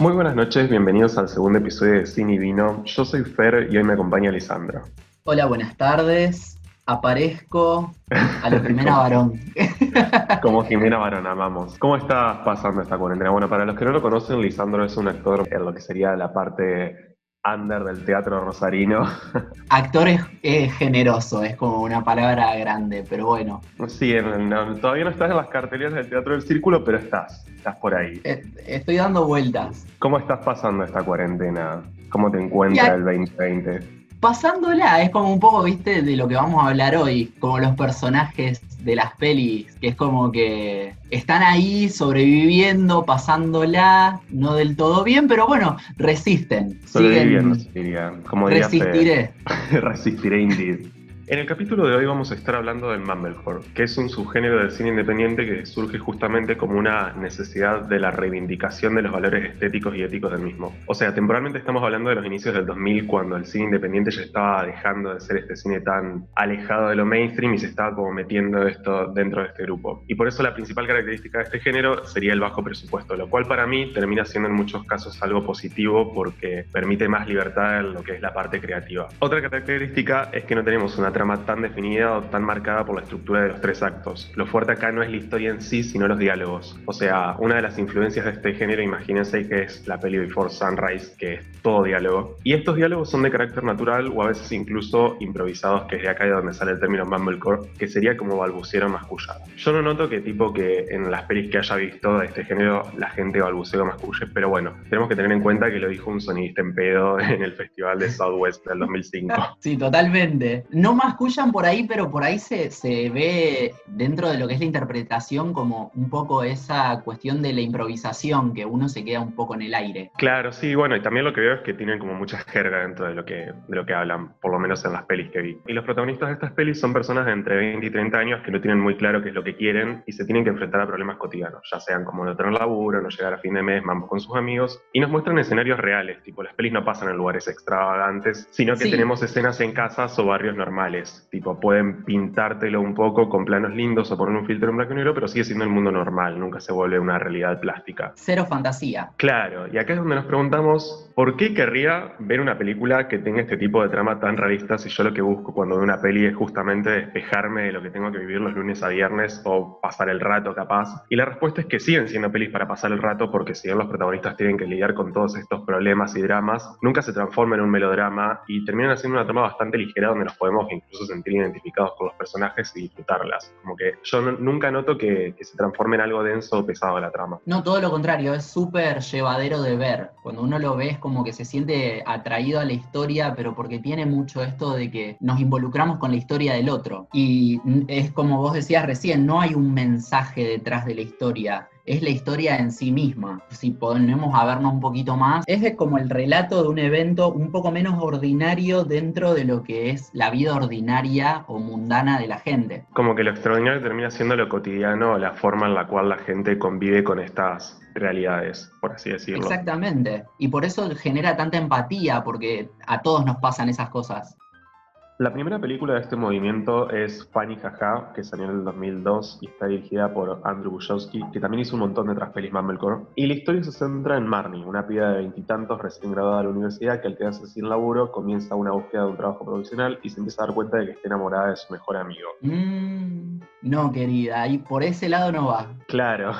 Muy buenas noches, bienvenidos al segundo episodio de Cine y Vino. Yo soy Fer y hoy me acompaña Lisandro. Hola, buenas tardes. Aparezco a la primera varón. Como Jimena Varón, amamos. ¿Cómo estás pasando esta cuarentena? Bueno, para los que no lo conocen, Lisandro es un actor en lo que sería la parte under del teatro rosarino. Actor es, generoso, es como una palabra grande, pero bueno. Sí, todavía no estás en las carteleras del Teatro del Círculo, pero estás, estás por ahí. Eh, estoy dando vueltas. ¿Cómo estás pasando esta cuarentena? ¿Cómo te encuentras el 2020? pasándola, es como un poco, viste, de lo que vamos a hablar hoy, como los personajes de las pelis, que es como que están ahí sobreviviendo, pasándola, no del todo bien, pero bueno, resisten. Sobreviviendo, diría. Como Resistiré. Resistiré, indeed. En el capítulo de hoy vamos a estar hablando del mumblecore, que es un subgénero del cine independiente que surge justamente como una necesidad de la reivindicación de los valores estéticos y éticos del mismo. O sea, temporalmente estamos hablando de los inicios del 2000, cuando el cine independiente ya estaba dejando de ser este cine tan alejado de lo mainstream y se estaba como metiendo esto dentro de este grupo. Y por eso la principal característica de este género sería el bajo presupuesto, lo cual para mí termina siendo en muchos casos algo positivo porque permite más libertad en lo que es la parte creativa. Otra característica es que no tenemos una tan definida o tan marcada por la estructura de los tres actos. Lo fuerte acá no es la historia en sí, sino los diálogos. O sea, una de las influencias de este género, imagínense que es la peli Before Sunrise, que es todo diálogo. Y estos diálogos son de carácter natural o a veces incluso improvisados, que es de acá de donde sale el término mumblecore, que sería como balbucero mascullado. Yo no noto que tipo que en las pelis que haya visto de este género la gente balbuceo masculle, pero bueno, tenemos que tener en cuenta que lo dijo un sonidista en pedo en el Festival de Southwest del 2005. Sí, totalmente. No más escuchan por ahí, pero por ahí se, se, ve dentro de lo que es la interpretación como un poco esa cuestión de la improvisación, que uno se queda un poco en el aire. Claro, sí, bueno, y también lo que veo es que tienen como mucha jerga dentro de lo que, de lo que hablan, por lo menos en las pelis que vi. Y los protagonistas de estas pelis son personas de entre 20 y 30 años que no tienen muy claro qué es lo que quieren y se tienen que enfrentar a problemas cotidianos, ya sean como no tener laburo, no llegar a fin de mes, vamos con sus amigos, y nos muestran escenarios reales, tipo las pelis no pasan en lugares extravagantes, sino que tenemos escenas en casas o barrios normales Tipo, pueden pintártelo un poco con planos lindos o poner un filtro en blanco y negro, pero sigue siendo el mundo normal, nunca se vuelve una realidad plástica. Cero fantasía. Claro, y acá es donde nos preguntamos, ¿por qué querría ver una película que tenga este tipo de trama tan realista si yo lo que busco cuando veo una peli es justamente despejarme de lo que tengo que vivir los lunes a viernes o pasar el rato capaz? Y la respuesta es que siguen siendo pelis para pasar el rato porque si bien los protagonistas tienen que lidiar con todos estos problemas y dramas, nunca se transforma en un melodrama y terminan haciendo una trama bastante ligera donde nos podemos incluso sentir identificados con los personajes y disfrutarlas. Como que yo nunca noto que, se transforme en algo denso o pesado la trama. No, todo lo contrario, es súper llevadero de ver. Cuando uno lo ve es como que se siente atraído a la historia, pero porque tiene mucho esto de que nos involucramos con la historia del otro. Y es como vos decías recién, no hay un mensaje detrás de la historia es la historia en sí misma. Si ponemos a vernos un poquito más, es como el relato de un evento un poco menos ordinario dentro de lo que es la vida ordinaria o mundana de la gente. Como que lo extraordinario termina siendo lo cotidiano, la forma en la cual la gente convive con estas realidades, por así decirlo. Exactamente. Y por eso genera tanta empatía, porque a todos nos pasan esas cosas. La primera película de este movimiento es Fanny Jaja, que salió en el 2002 y está dirigida por Andrew Bushowski, que también hizo un montón de otras pelis Mumblecore. Y la historia se centra en Marnie, una piba de veintitantos recién graduada de la universidad que al quedarse sin laburo comienza una búsqueda de un trabajo profesional y se empieza a dar cuenta de que está enamorada de su mejor amigo. Mm, no, querida, y por ese lado no va. Claro.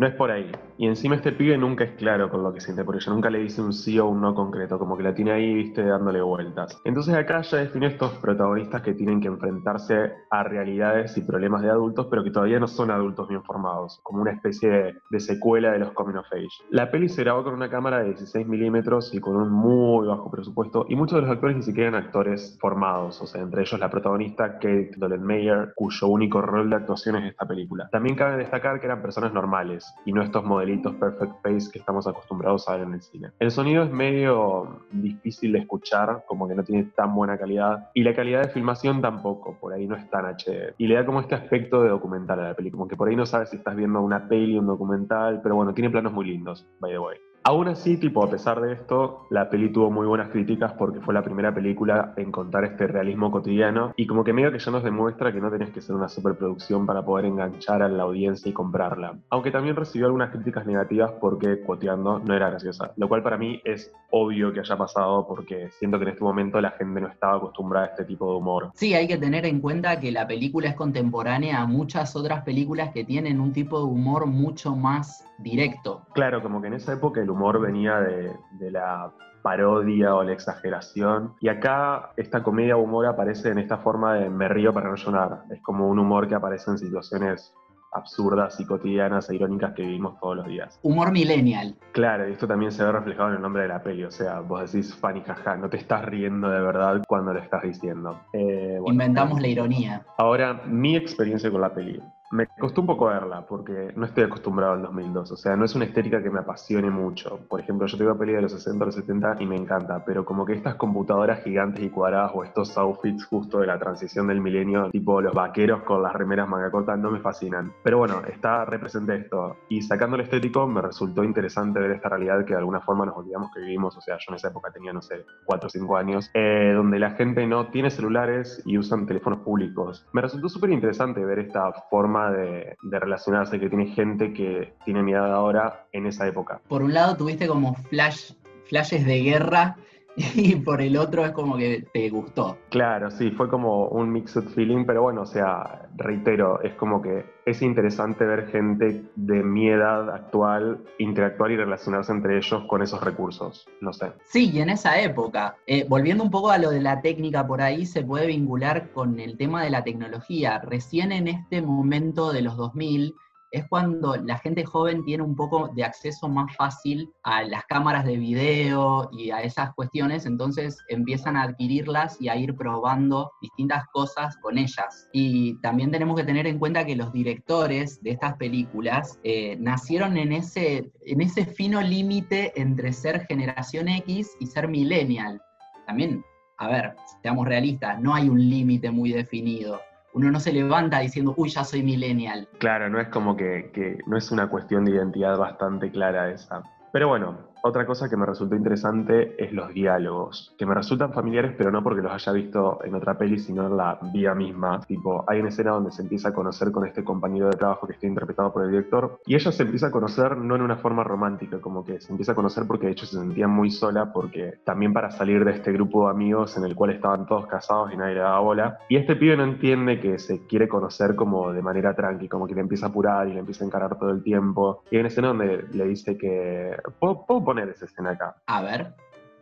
No es por ahí. Y encima este pibe nunca es claro con lo que siente por ella, nunca le dice un sí o un no concreto, como que la tiene ahí, viste, dándole vueltas. Entonces acá ya define estos protagonistas que tienen que enfrentarse a realidades y problemas de adultos, pero que todavía no son adultos bien formados, como una especie de, secuela de los Coming of Age. La peli se grabó con una cámara de 16 milímetros y con un muy bajo presupuesto, y muchos de los actores ni siquiera eran actores formados, o sea, entre ellos la protagonista Kate Dollenmeyer, cuyo único rol de actuación es esta película. También cabe destacar que eran personas normales, y no estos modelitos perfect face que estamos acostumbrados a ver en el cine. El sonido es medio difícil de escuchar, como que no tiene tan buena calidad, y la calidad de filmación tampoco, por ahí no es tan HD. Y le da como este aspecto de documental a la película, como que por ahí no sabes si estás viendo una peli, un documental, pero bueno, tiene planos muy lindos, by the way. Aún así, tipo, a pesar de esto, la peli tuvo muy buenas críticas porque fue la primera película en contar este realismo cotidiano y como que medio que ya nos demuestra que no tenés que ser una superproducción para poder enganchar a la audiencia y comprarla. Aunque también recibió algunas críticas negativas porque cuoteando no era graciosa, lo cual para mí es obvio que haya pasado porque siento que en este momento la gente no estaba acostumbrada a este tipo de humor. Sí, hay que tener en cuenta que la película es contemporánea a muchas otras películas que tienen un tipo de humor mucho más directo. Claro, como que en esa época el humor venía de, la parodia o la exageración. Y acá esta comedia humor aparece en esta forma de me río para no llorar. Es como un humor que aparece en situaciones absurdas y cotidianas e irónicas que vivimos todos los días. Humor millennial. Claro, y esto también se ve reflejado en el nombre de la peli, o sea, vos decís funny jaja, no te estás riendo de verdad cuando lo estás diciendo. Eh, Inventamos la ironía. Ahora, mi experiencia con la peli. Me costó un poco verla porque no estoy acostumbrado al 2002. O sea, no es una estética que me apasione mucho. Por ejemplo, yo tengo peli de los 60 o los 70 y me encanta, pero como que estas computadoras gigantes y cuadradas o estos outfits justo de la transición del milenio, tipo los vaqueros con las remeras manga corta, no me fascinan. Pero bueno, está representa esto. Y sacando el estético, me resultó interesante ver esta realidad que de alguna forma nos olvidamos que vivimos. O sea, yo en esa época tenía, no sé, 4 o 5 años, eh, donde la gente no tiene celulares y usan teléfonos públicos. Me resultó súper interesante ver esta forma de, relacionarse que tiene gente que tiene mi edad ahora en esa época. Por un lado tuviste como flash, flashes de guerra y por el otro es como que te gustó. Claro, sí, fue como un mixed feeling, pero bueno, o sea, reitero, es como que es interesante ver gente de mi edad actual interactuar y relacionarse entre ellos con esos recursos, no sé. Sí, y en esa época, eh, volviendo un poco a lo de la técnica por ahí, se puede vincular con el tema de la tecnología. Recién en este momento de los 2000, es cuando la gente joven tiene un poco de acceso más fácil a las cámaras de video y a esas cuestiones, entonces empiezan a adquirirlas y a ir probando distintas cosas con ellas. Y también tenemos que tener en cuenta que los directores de estas películas eh, nacieron en ese, en ese fino límite entre ser generación X y ser millennial. También, a ver, seamos realistas, no hay un límite muy definido uno no se levanta diciendo, uy, ya soy millennial. Claro, no es como que, que no es una cuestión de identidad bastante clara esa. Pero bueno, otra cosa que me resultó interesante es los diálogos, que me resultan familiares, pero no porque los haya visto en otra peli, sino en la vida misma. Tipo, hay una escena donde se empieza a conocer con este compañero de trabajo que está interpretado por el director, y ella se empieza a conocer no en una forma romántica, como que se empieza a conocer porque de hecho se sentía muy sola, porque también para salir de este grupo de amigos en el cual estaban todos casados y nadie le daba bola. Y este pibe no entiende que se quiere conocer como de manera tranqui, como que le empieza a apurar y le empieza a encarar todo el tiempo. Y hay una escena donde le dice que, ¿puedo, puedo poner esa escena acá. A ver.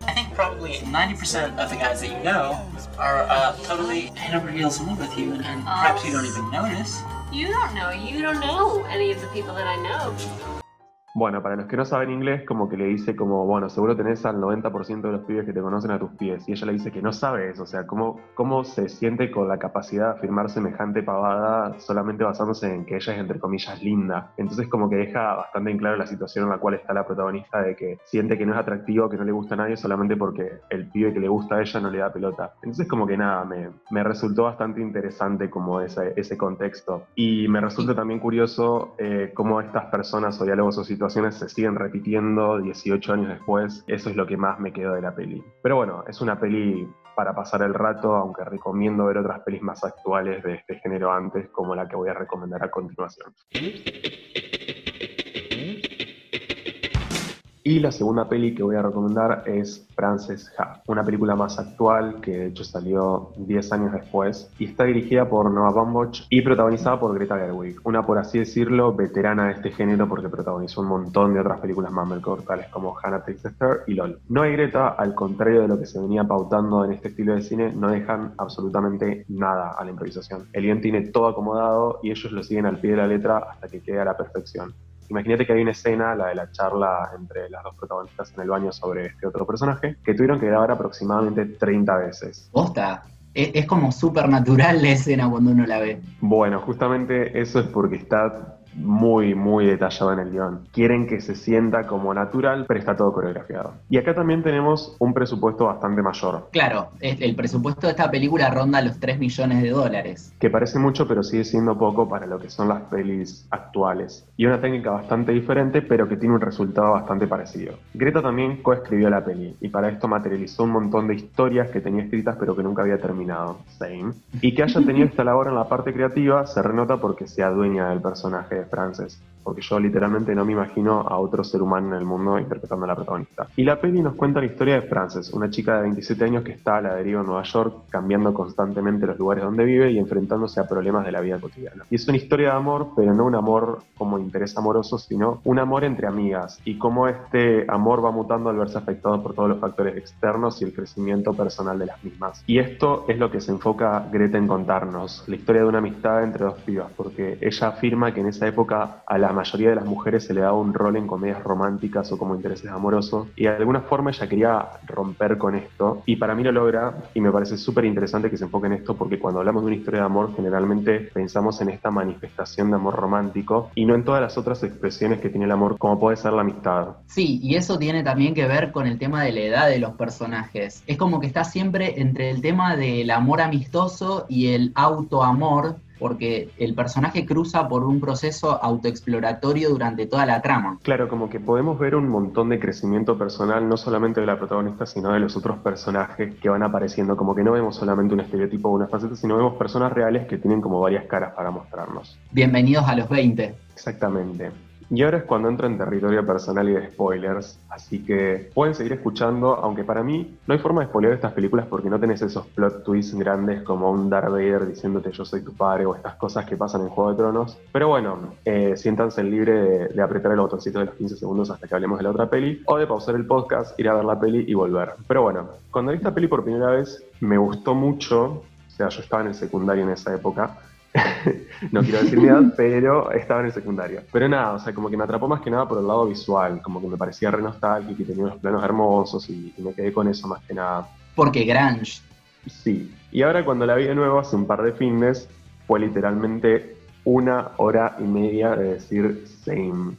I think probably 90% of the guys that you know are uh, totally head over heels in love with you, and, and perhaps you don't even notice. You don't know. You don't know any of the people that I know. Bueno, para los que no saben inglés, como que le dice como, bueno, seguro tenés al 90% de los pibes que te conocen a tus pies. Y ella le dice que no sabe eso, o sea, cómo, cómo se siente con la capacidad de afirmar semejante pavada solamente basándose en que ella es, entre comillas, linda. Entonces como que deja bastante en claro la situación en la cual está la protagonista de que siente que no es atractivo, que no le gusta a nadie solamente porque el pibe que le gusta a ella no le da pelota. Entonces como que nada, me, me resultó bastante interesante como ese, ese contexto. Y me resulta también curioso eh, cómo estas personas o diálogos o situaciones se siguen repitiendo 18 años después. Eso es lo que más me quedó de la peli. Pero bueno, es una peli para pasar el rato, aunque recomiendo ver otras pelis más actuales de este género antes, como la que voy a recomendar a continuación. Y la segunda peli que voy a recomendar es Frances Ha, una película más actual que de hecho salió 10 años después y está dirigida por Noah Baumbach y protagonizada por Greta Gerwig, una por así decirlo veterana de este género porque protagonizó un montón de otras películas Mumblecore tales como Hannah Takes the Fair y LOL. Y Greta, al contrario de lo que se venía pautando en este estilo de cine, no dejan absolutamente nada a la improvisación. El guion tiene todo acomodado y ellos lo siguen al pie de la letra hasta que quede a la perfección. Imagínate que hay una escena, la de la charla entre las dos protagonistas en el baño sobre este otro personaje, que tuvieron que grabar aproximadamente 30 veces. ¿Posta? Es, como súper natural la escena cuando uno la ve. Bueno, justamente eso es porque está muy, muy detallado en el guion. Quieren que se sienta como natural, pero está todo coreografiado. Y acá también tenemos un presupuesto bastante mayor. Claro, el presupuesto de esta película ronda los 3 millones de dólares. que parece mucho pero sigue siendo poco para lo que son las pelis actuales. Y una técnica bastante diferente pero que tiene un resultado bastante parecido. Greta también coescribió la peli y para esto materializó un montón de historias que tenía escritas pero que nunca había terminado. Same. Y que haya tenido esta labor en la parte creativa se renota porque se adueña del personaje de Frances. Porque yo literalmente no me imagino a otro ser humano en el mundo interpretando a la protagonista. Y la peli nos cuenta la historia de Frances, una chica de 27 años que está a la deriva en Nueva York, cambiando constantemente los lugares donde vive y enfrentándose a problemas de la vida cotidiana. Y es una historia de amor, pero no un amor como interés amoroso, sino un amor entre amigas y cómo este amor va mutando al verse afectado por todos los factores externos y el crecimiento personal de las mismas. Y esto es lo que se enfoca Greta en contarnos, la historia de una amistad entre dos pibas, porque ella afirma que en esa época a la mayoría de las mujeres se le daba un rol en comedias románticas o como intereses amorosos y de alguna forma ella quería romper con esto y para mí lo logra y me parece súper interesante que se enfoque en esto porque cuando hablamos de una historia de amor generalmente pensamos en esta manifestación de amor romántico y no en todas las otras expresiones que tiene el amor como puede ser la amistad. Sí, y eso tiene también que ver con el tema de la edad de los personajes. Es como que está siempre entre el tema del amor amistoso y el autoamor, porque el personaje cruza por un proceso autoexploratorio durante toda la trama. Claro, como que podemos ver un montón de crecimiento personal, no solamente de la protagonista, sino de los otros personajes que van apareciendo. Como que no vemos solamente un estereotipo o una faceta, sino vemos personas reales que tienen como varias caras para mostrarnos. Bienvenidos a los 20. Exactamente. Y ahora es cuando entro en territorio personal y de spoilers, así que pueden seguir escuchando, aunque para mí no hay forma de spoiler estas películas porque no tenés esos plot twists grandes como un Darth Vader diciéndote yo soy tu padre o estas cosas que pasan en Juego de Tronos. Pero bueno, eh, siéntanse libre de, de apretar el botoncito de los 15 segundos hasta que hablemos de la otra peli o de pausar el podcast, ir a ver la peli y volver. Pero bueno, cuando vi esta peli por primera vez me gustó mucho, o sea, yo estaba en el secundario en esa época, no quiero decir mi edad, pero estaba en el secundario. Pero nada, o sea, como que me atrapó más que nada por el lado visual, como que me parecía re nostálgico y tenía unos planos hermosos y, y me quedé con eso más que nada. Porque Grange. Sí, y ahora cuando la vi de nuevo hace un par de fines, fue literalmente una hora y media de decir same.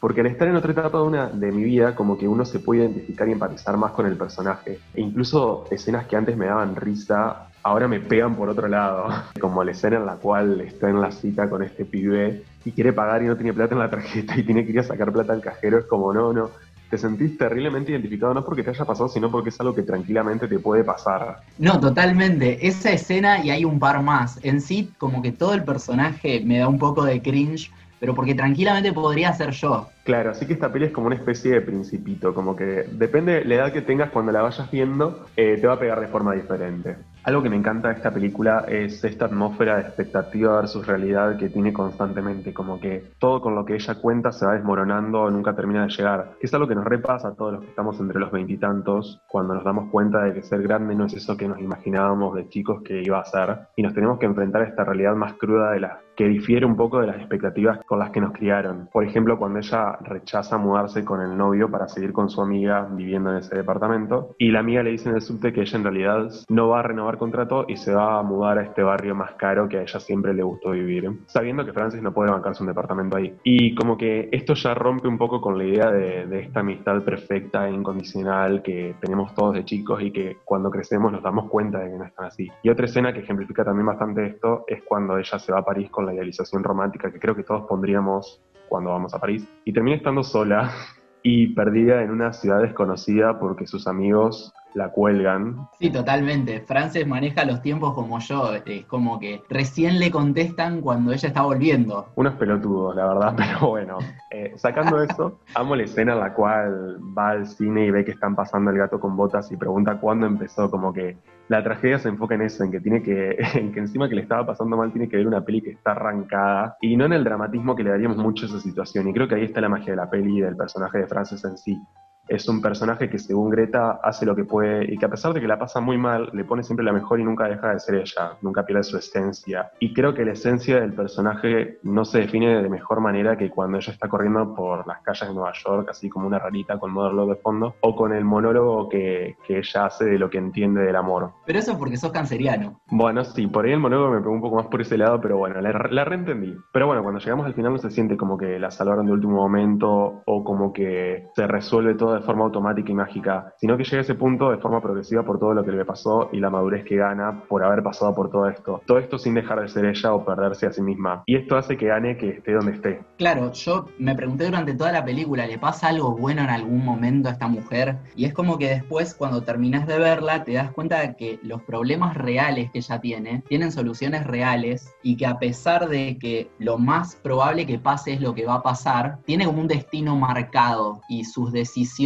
Porque al estar en otra etapa de, una, de mi vida, como que uno se puede identificar y empatizar más con el personaje. E incluso escenas que antes me daban risa, ahora me pegan por otro lado. Como la escena en la cual está en la cita con este pibe y quiere pagar y no tiene plata en la tarjeta y tiene que ir a sacar plata al cajero. Es como, no, no. Te sentís terriblemente identificado, no porque te haya pasado, sino porque es algo que tranquilamente te puede pasar. No, totalmente. Esa escena y hay un par más. En sí, como que todo el personaje me da un poco de cringe, pero porque tranquilamente podría ser yo. Claro, así que esta peli es como una especie de principito, como que depende de la edad que tengas cuando la vayas viendo, eh, te va a pegar de forma diferente. Algo que me encanta de esta película es esta atmósfera de expectativa versus realidad que tiene constantemente, como que todo con lo que ella cuenta se va desmoronando, nunca termina de llegar. Es algo que nos repasa a todos los que estamos entre los veintitantos, cuando nos damos cuenta de que ser grande no es eso que nos imaginábamos de chicos que iba a ser, y nos tenemos que enfrentar a esta realidad más cruda de la que difiere un poco de las expectativas con las que nos criaron. Por ejemplo, cuando ella rechaza mudarse con el novio para seguir con su amiga viviendo en ese departamento, y la amiga le dice en el subte que ella en realidad no va a renovar contrato y se va a mudar a este barrio más caro que a ella siempre le gustó vivir, sabiendo que Francis no puede bancarse un departamento ahí. Y como que esto ya rompe un poco con la idea de, de esta amistad perfecta e incondicional que tenemos todos de chicos y que cuando crecemos nos damos cuenta de que no están así. Y otra escena que ejemplifica también bastante esto es cuando ella se va a París con la idealización romántica que creo que todos pondríamos cuando vamos a París. Y termina estando sola y perdida en una ciudad desconocida porque sus amigos la cuelgan. Sí, totalmente. Frances maneja los tiempos como yo. Es como que recién le contestan cuando ella está volviendo. Unos pelotudos, la verdad, pero bueno. Eh, sacando eso, amo la escena en la cual va al cine y ve que están pasando el gato con botas y pregunta cuándo empezó. Como que la tragedia se enfoca en eso, en que tiene que, en que encima que le estaba pasando mal, tiene que ver una peli que está arrancada y no en el dramatismo que le daríamos mucho a esa situación. Y creo que ahí está la magia de la peli y del personaje de Frances en sí es un personaje que según Greta hace lo que puede y que a pesar de que la pasa muy mal, le pone siempre la mejor y nunca deja de ser ella, nunca pierde su esencia. Y creo que la esencia del personaje no se define de mejor manera que cuando ella está corriendo por las calles de Nueva York, así como una rarita con Mother de fondo, o con el monólogo que, que ella hace de lo que entiende del amor. Pero eso es porque sos canceriano. Bueno, sí, por ahí el monólogo me pegó un poco más por ese lado, pero bueno, la, la reentendí. Pero bueno, cuando llegamos al final no se siente como que la salvaron de último momento o como que se resuelve todo de forma automática y mágica, sino que llega a ese punto de forma progresiva por todo lo que le pasó y la madurez que gana por haber pasado por todo esto. Todo esto sin dejar de ser ella o perderse a sí misma. Y esto hace que gane que esté donde esté. Claro, yo me pregunté durante toda la película, ¿le pasa algo bueno en algún momento a esta mujer? Y es como que después, cuando terminas de verla, te das cuenta de que los problemas reales que ella tiene tienen soluciones reales y que a pesar de que lo más probable que pase es lo que va a pasar, tiene como un destino marcado y sus decisiones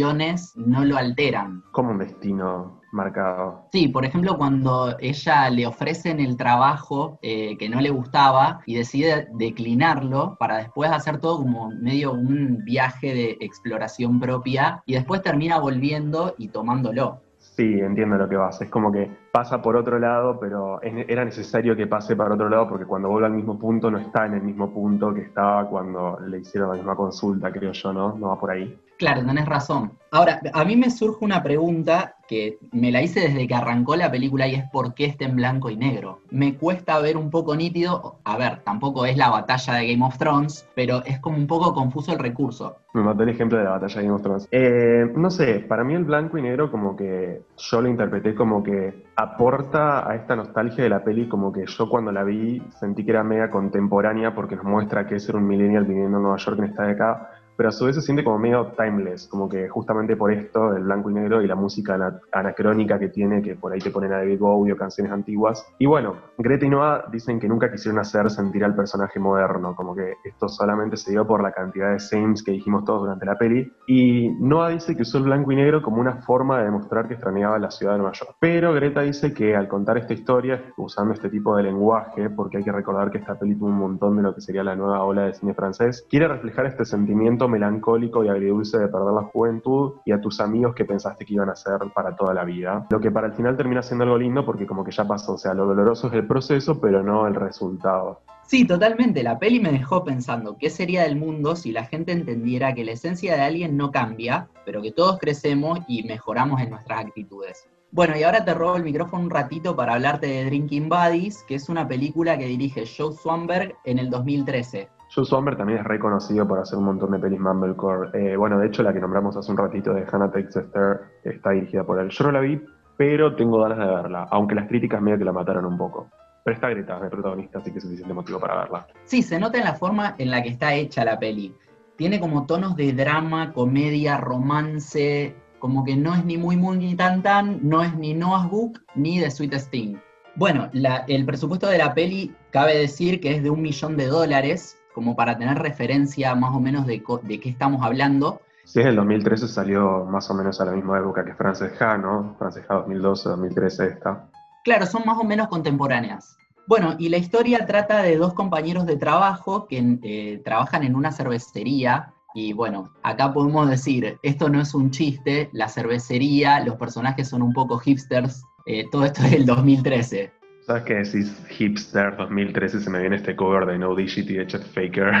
no lo alteran. Como un destino marcado. Sí, por ejemplo, cuando ella le ofrecen el trabajo eh, que no le gustaba y decide declinarlo para después hacer todo como medio un viaje de exploración propia y después termina volviendo y tomándolo. Sí, entiendo lo que vas. Es como que pasa por otro lado, pero era necesario que pase para otro lado porque cuando vuelve al mismo punto no está en el mismo punto que estaba cuando le hicieron la misma consulta, creo yo, ¿no? No va por ahí. Claro, tenés razón. Ahora, a mí me surge una pregunta que me la hice desde que arrancó la película y es por qué está en blanco y negro. Me cuesta ver un poco nítido, a ver, tampoco es la batalla de Game of Thrones, pero es como un poco confuso el recurso. Me mató el ejemplo de la batalla de Game of Thrones. Eh, no sé, para mí el blanco y negro como que yo lo interpreté como que aporta a esta nostalgia de la peli como que yo cuando la vi sentí que era mega contemporánea porque nos muestra que es ser un millennial viviendo en Nueva York en esta década pero a su vez se siente como medio timeless, como que justamente por esto, el blanco y negro y la música anacrónica que tiene, que por ahí te ponen a David Bowie o canciones antiguas. Y bueno, Greta y Noah dicen que nunca quisieron hacer sentir al personaje moderno, como que esto solamente se dio por la cantidad de Sames que dijimos todos durante la peli. Y Noah dice que usó el blanco y negro como una forma de demostrar que extrañaba la ciudad de Nueva York. Pero Greta dice que al contar esta historia, usando este tipo de lenguaje, porque hay que recordar que esta peli tuvo un montón de lo que sería la nueva ola de cine francés, quiere reflejar este sentimiento melancólico y agridulce de perder la juventud y a tus amigos que pensaste que iban a ser para toda la vida. Lo que para el final termina siendo algo lindo porque como que ya pasó, o sea, lo doloroso es el proceso, pero no el resultado. Sí, totalmente. La peli me dejó pensando qué sería del mundo si la gente entendiera que la esencia de alguien no cambia, pero que todos crecemos y mejoramos en nuestras actitudes. Bueno, y ahora te robo el micrófono un ratito para hablarte de Drinking Buddies, que es una película que dirige Joe Swanberg en el 2013. Joe Swanberg también es reconocido por hacer un montón de pelis Mumblecore. Eh, bueno, de hecho, la que nombramos hace un ratito de Hannah Takes Esther está dirigida por él. Yo no la vi, pero tengo ganas de verla, aunque las críticas medio que la mataron un poco. Pero está Greta, de protagonista, así que es suficiente motivo para verla. Sí, se nota en la forma en la que está hecha la peli. Tiene como tonos de drama, comedia, romance, como que no es ni muy muy ni tan tan, no es ni Noah's Book ni The Sweet Sting. Bueno, el presupuesto de la peli cabe decir que es de un millón de dólares, como para tener referencia más o menos de, de qué estamos hablando. Sí, en el 2013 salió más o menos a la misma época que Frances Ha, ¿no? Frances Ha 2012, 2013 esta. Claro, son más o menos contemporáneas. Bueno, y la historia trata de dos compañeros de trabajo que eh, trabajan en una cervecería. Y bueno, acá podemos decir, esto no es un chiste, la cervecería, los personajes son un poco hipsters, eh, todo esto es del 2013. ¿Sabes qué decís hipster 2013? Se me viene este cover de No Digit y de Chet Faker.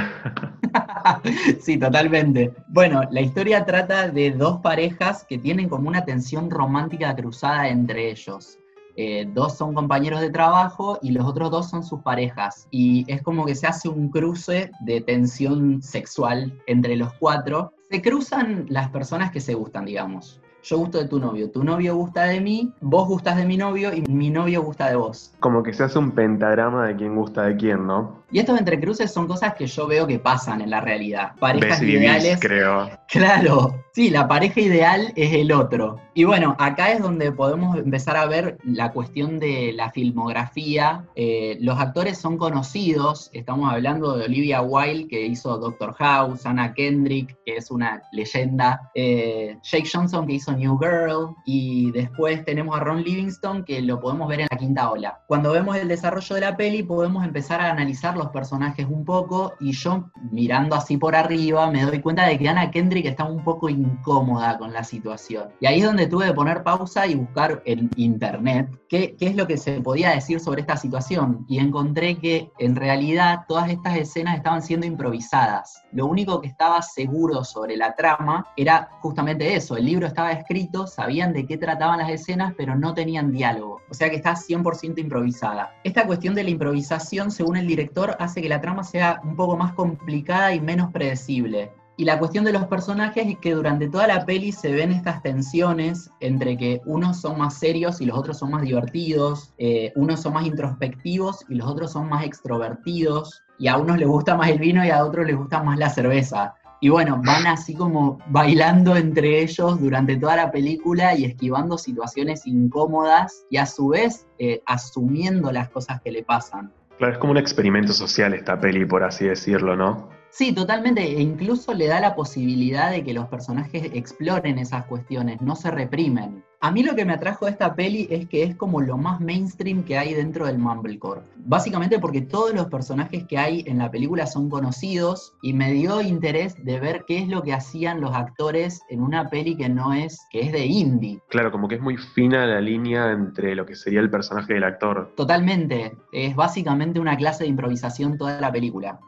sí, totalmente. Bueno, la historia trata de dos parejas que tienen como una tensión romántica cruzada entre ellos. Eh, dos son compañeros de trabajo y los otros dos son sus parejas. Y es como que se hace un cruce de tensión sexual entre los cuatro. Se cruzan las personas que se gustan, digamos yo gusto de tu novio, tu novio gusta de mí, vos gustas de mi novio y mi novio gusta de vos. Como que se hace un pentagrama de quién gusta de quién, ¿no? Y estos entrecruces son cosas que yo veo que pasan en la realidad. Parejas ideales. creo. Claro, sí, la pareja ideal es el otro. Y bueno, acá es donde podemos empezar a ver la cuestión de la filmografía. Eh, los actores son conocidos, estamos hablando de Olivia Wilde, que hizo Doctor House, Anna Kendrick, que es una leyenda, eh, Jake Johnson, que hizo hizo New Girl, y después tenemos a Ron Livingston, que lo podemos ver en la quinta ola. Cuando vemos el desarrollo de la peli, podemos empezar a analizar los personajes un poco, y yo, mirando así por arriba, me doy cuenta de que Anna Kendrick está un poco incómoda con la situación. Y ahí es donde tuve que poner pausa y buscar en internet qué, qué es lo que se podía decir sobre esta situación. Y encontré que en realidad todas estas escenas estaban siendo improvisadas. Lo único que estaba seguro sobre la trama era justamente eso. El libro estaba escrito, sabían de qué trataban las escenas, pero no tenían diálogo. O sea que está 100% improvisada. Esta cuestión de la improvisación, según el director, hace que la trama sea un poco más complicada y menos predecible. Y la cuestión de los personajes es que durante toda la peli se ven estas tensiones entre que unos son más serios y los otros son más divertidos, eh, unos son más introspectivos y los otros son más extrovertidos, y a unos les gusta más el vino y a otros les gusta más la cerveza. Y bueno, van así como bailando entre ellos durante toda la película y esquivando situaciones incómodas y a su vez eh, asumiendo las cosas que le pasan. Claro, es como un experimento social esta peli, por así decirlo, ¿no? Sí, totalmente. E incluso le da la posibilidad de que los personajes exploren esas cuestiones, no se reprimen. A mí lo que me atrajo de esta peli es que es como lo más mainstream que hay dentro del Mumblecore. Básicamente porque todos los personajes que hay en la película son conocidos y me dio interés de ver qué es lo que hacían los actores en una peli que no es, que es de indie. Claro, como que es muy fina la línea entre lo que sería el personaje y el actor. Totalmente. Es básicamente una clase de improvisación toda la película.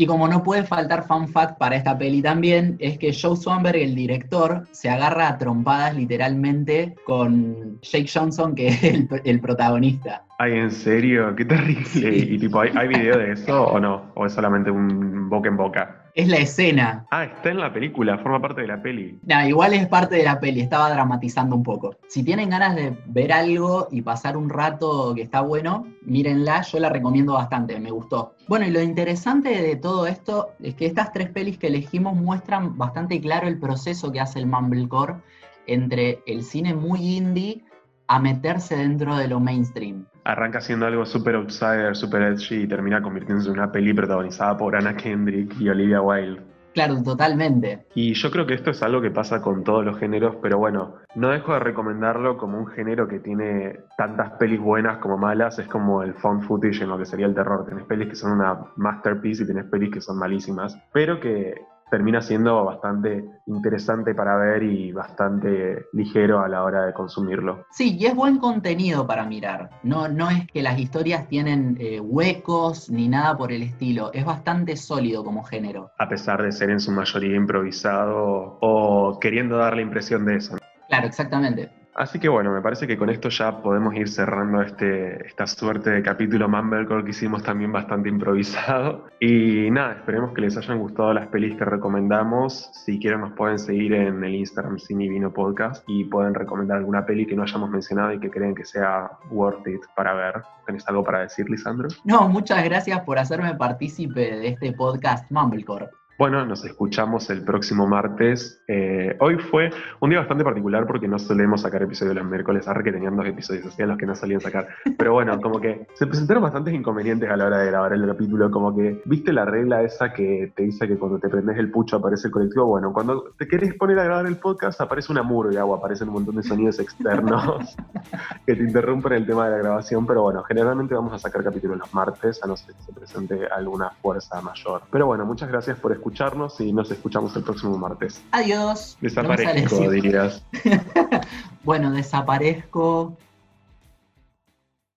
Y como no puede faltar fun fact para esta peli también, es que Joe Swanberg, el director, se agarra a trompadas literalmente con Jake Johnson, que es el, el protagonista. Ay, ¿en serio? Qué terrible. ¿Y tipo, ¿hay, ¿hay video de eso o no? ¿O es solamente un boca en boca? Es la escena. Ah, está en la película, forma parte de la peli. Nah, igual es parte de la peli, estaba dramatizando un poco. Si tienen ganas de ver algo y pasar un rato que está bueno, mírenla, yo la recomiendo bastante, me gustó. Bueno, y lo interesante de todo esto es que estas tres pelis que elegimos muestran bastante claro el proceso que hace el Mumblecore entre el cine muy indie a meterse dentro de lo mainstream. Arranca siendo algo super outsider, super edgy y termina convirtiéndose en una peli protagonizada por Anna Kendrick y Olivia Wilde. Claro, totalmente. Y yo creo que esto es algo que pasa con todos los géneros, pero bueno, no dejo de recomendarlo como un género que tiene tantas pelis buenas como malas, es como el found footage en lo que sería el terror. Tenés pelis que son una masterpiece y tenés pelis que son malísimas, pero que termina siendo bastante interesante para ver y bastante ligero a la hora de consumirlo. Sí, y es buen contenido para mirar. No, no es que las historias tienen eh, huecos ni nada por el estilo. Es bastante sólido como género. A pesar de ser en su mayoría improvisado o queriendo dar la impresión de eso. Claro, exactamente. Así que bueno, me parece que con esto ya podemos ir cerrando este, esta suerte de capítulo Mumblecore que hicimos también bastante improvisado. Y nada, esperemos que les hayan gustado las pelis que recomendamos. Si quieren nos pueden seguir en el Instagram Cine Vino Podcast y pueden recomendar alguna peli que no hayamos mencionado y que creen que sea worth it para ver. ¿Tenés algo para decir, Lisandro? No, muchas gracias por hacerme partícipe de este podcast Mumblecore. Bueno, nos escuchamos el próximo martes. Eh, hoy fue un día bastante particular porque no solemos sacar episodios los miércoles, arre que tenían dos episodios, sea, los que no solían sacar. Pero bueno, como que se presentaron bastantes inconvenientes a la hora de grabar el capítulo, como que, ¿viste la regla esa que te dice que cuando te prendes el pucho aparece el colectivo? Bueno, cuando te querés poner a grabar el podcast aparece una murga o aparecen un montón de sonidos externos que te interrumpen el tema de la grabación, pero bueno, generalmente vamos a sacar capítulos los martes, a no ser que se presente alguna fuerza mayor. Pero bueno, muchas gracias por escuchar escucharnos y nos escuchamos el próximo martes. Adiós. Desaparezco, dirías. bueno, desaparezco.